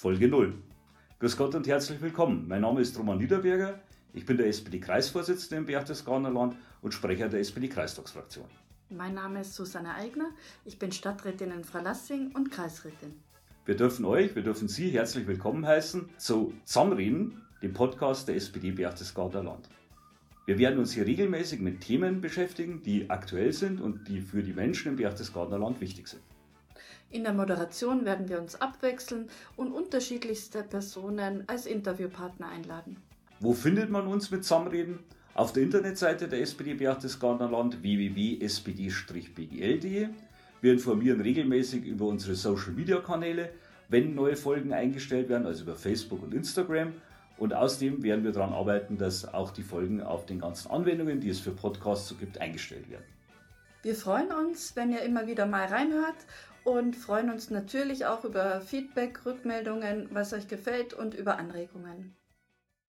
Folge 0. Grüß Gott und herzlich willkommen. Mein Name ist Roman Niederberger. Ich bin der SPD-Kreisvorsitzende im Berchtesgadener Land und Sprecher der SPD-Kreistagsfraktion. Mein Name ist Susanne Eigner. Ich bin Stadträtin in Fralassing und Kreisrätin. Wir dürfen euch, wir dürfen Sie herzlich willkommen heißen zu Zusammenreden, dem Podcast der SPD Berchtesgadener Land. Wir werden uns hier regelmäßig mit Themen beschäftigen, die aktuell sind und die für die Menschen im Berchtesgadener Land wichtig sind. In der Moderation werden wir uns abwechseln und unterschiedlichste Personen als Interviewpartner einladen. Wo findet man uns mit Zusammenreden? Auf der Internetseite der SPD Berchtesgadener Land www.spd-bgl.de. Wir informieren regelmäßig über unsere Social Media Kanäle, wenn neue Folgen eingestellt werden, also über Facebook und Instagram. Und außerdem werden wir daran arbeiten, dass auch die Folgen auf den ganzen Anwendungen, die es für Podcasts so gibt, eingestellt werden. Wir freuen uns, wenn ihr immer wieder mal reinhört und freuen uns natürlich auch über Feedback, Rückmeldungen, was euch gefällt und über Anregungen.